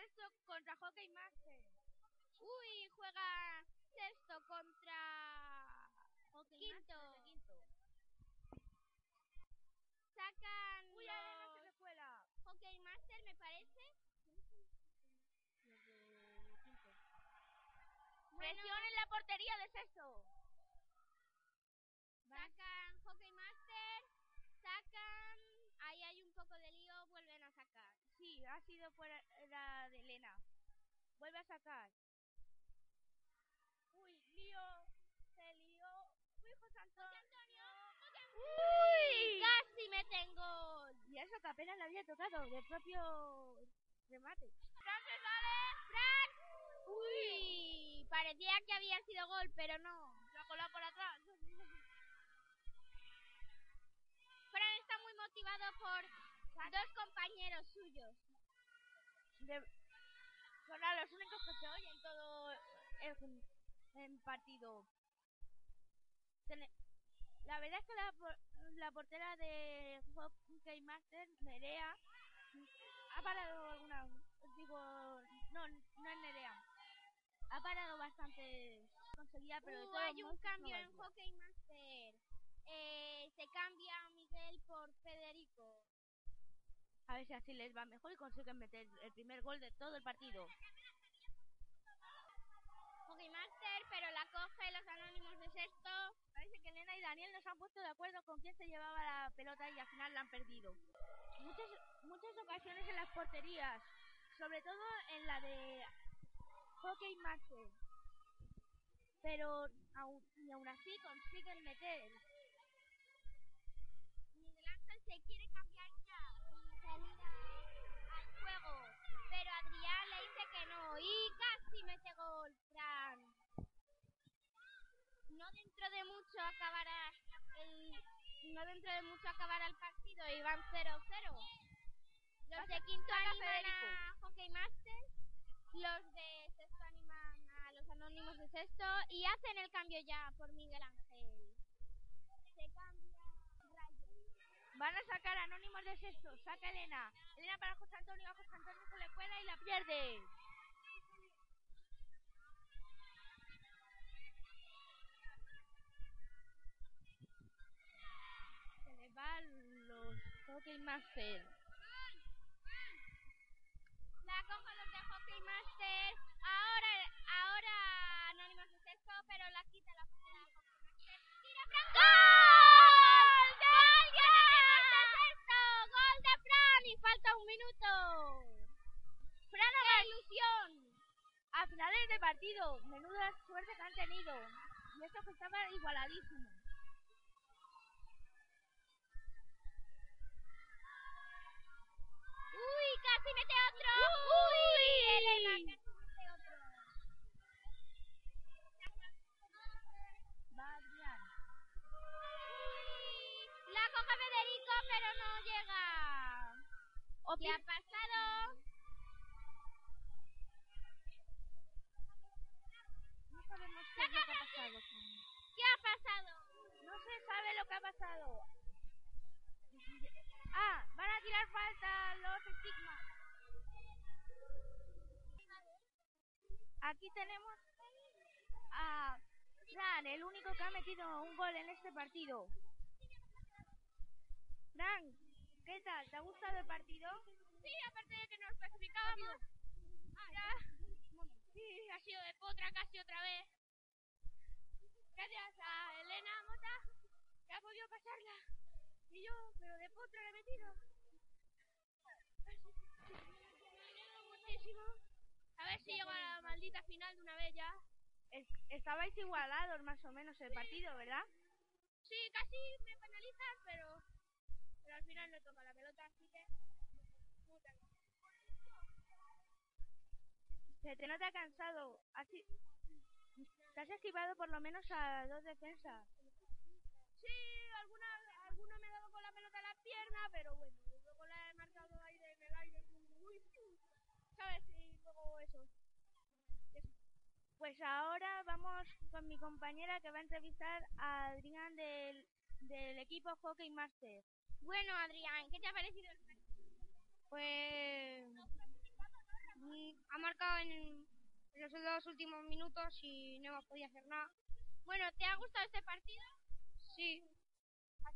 sexto contra Hockey Master. Uy, juega sexto contra quinto. Sacan Uy, se los me fue la. Hockey Master, me parece. Presión en la portería de sexto. Sacan Hockey Master, sacan. Ahí hay un poco de lío, vuelven a sacar. Sí, ha sido fuera la de Elena. Vuelve a sacar. Uy, lío. Se lió. Uy, José Antonio. Uy, casi me tengo. Y eso que apenas le había tocado del propio remate. ¡Fran se sale! ¡Fran! Uy, parecía que había sido gol, pero no. Dos compañeros suyos. De- Son a los únicos que se oyen todo el, el partido. Tene- La verdad es que la, la portera de Hockey Master, Nerea, ha parado alguna. Digo, no, no es Nerea. Ha parado bastante conseguida, pero de todos hay un cambio no en. Hockey Master. Eh, se cambia Miguel por Federico. A ver si así les va mejor y consiguen meter el primer gol de todo el partido. Pero la coge los anónimos de sexto. Parece que Elena y Daniel no se han puesto de acuerdo con quién se llevaba la pelota y al final la han perdido. Muchas, muchas ocasiones en las porterías, sobre todo en la de Hockey Master. Pero aún, y aún así consiguen meter. Miguel Ángel se quiere cambiar ya y salir a- al juego. Pero Adrián le dice que no. Y casi mete gol, Fran. No dentro de mucho acabará el. No dentro de mucho acabará el partido y van 0-0. Los de quinto animan a Hockey Master. Los de sexto animan a los anónimos de sexto. Y hacen el cambio ya por Miguel Ángel. Se cambia. Van a sacar anónimos de sexto. Saca Elena. Elena para José Antonio. A José Antonio se le cuela y la pierde. Master. La cojo los de Hockey Master. Ahora, ahora Anónimos de sexto, pero la quita la portera de Hockey Master. ¡Tira Fran! ¡Gol! ¡Gol! ¡De sexto! ¡Gol de Fran! Y falta un minuto. Fran ¡Qué ilusión! a finales de partido. Menuda suerte que han tenido. Y esto que estaba igualadísimo. ¿Qué ha pasado? No sabemos qué es lo que ha pasado. ¿Qué ha pasado? No se sabe lo que ha pasado. Ah, van a tirar falta los estigmas. Aquí tenemos a Fran, el único que ha metido un gol en este partido. Fran, ¿qué tal? ¿Te ha gustado el partido? Sí, aparte de que nos clasificábamos. Ya. Sí, ha sido de potra casi otra vez. Gracias a Elena Mota que ha podido pasarla. Y yo, pero de potra le he metido. Muchísimo. A ver si llego a la maldita final de una vez ya. Es- estabais igualados más o menos el partido, ¿verdad? Sí, casi me penalizan, pero, no toca la pelota, así que... Se te nota cansado, así... Te has esquivado por lo menos a dos defensas. Sí, alguna, alguno me ha dado con la pelota en la pierna, pero bueno, luego la he marcado ahí en el aire. Uy, ¿Sabes? Y luego eso. Pues ahora vamos con mi compañera que va a entrevistar a Adrián del del equipo Hockey Master. Bueno, Adrián, ¿qué te ha parecido el partido? Pues ha marcado en, los dos últimos minutos y no hemos podido hacer nada. Bueno, ¿te ha gustado este partido? Sí, ha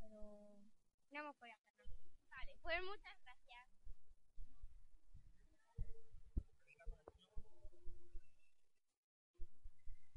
pero no hemos podido hacer nada. Vale, pues muchas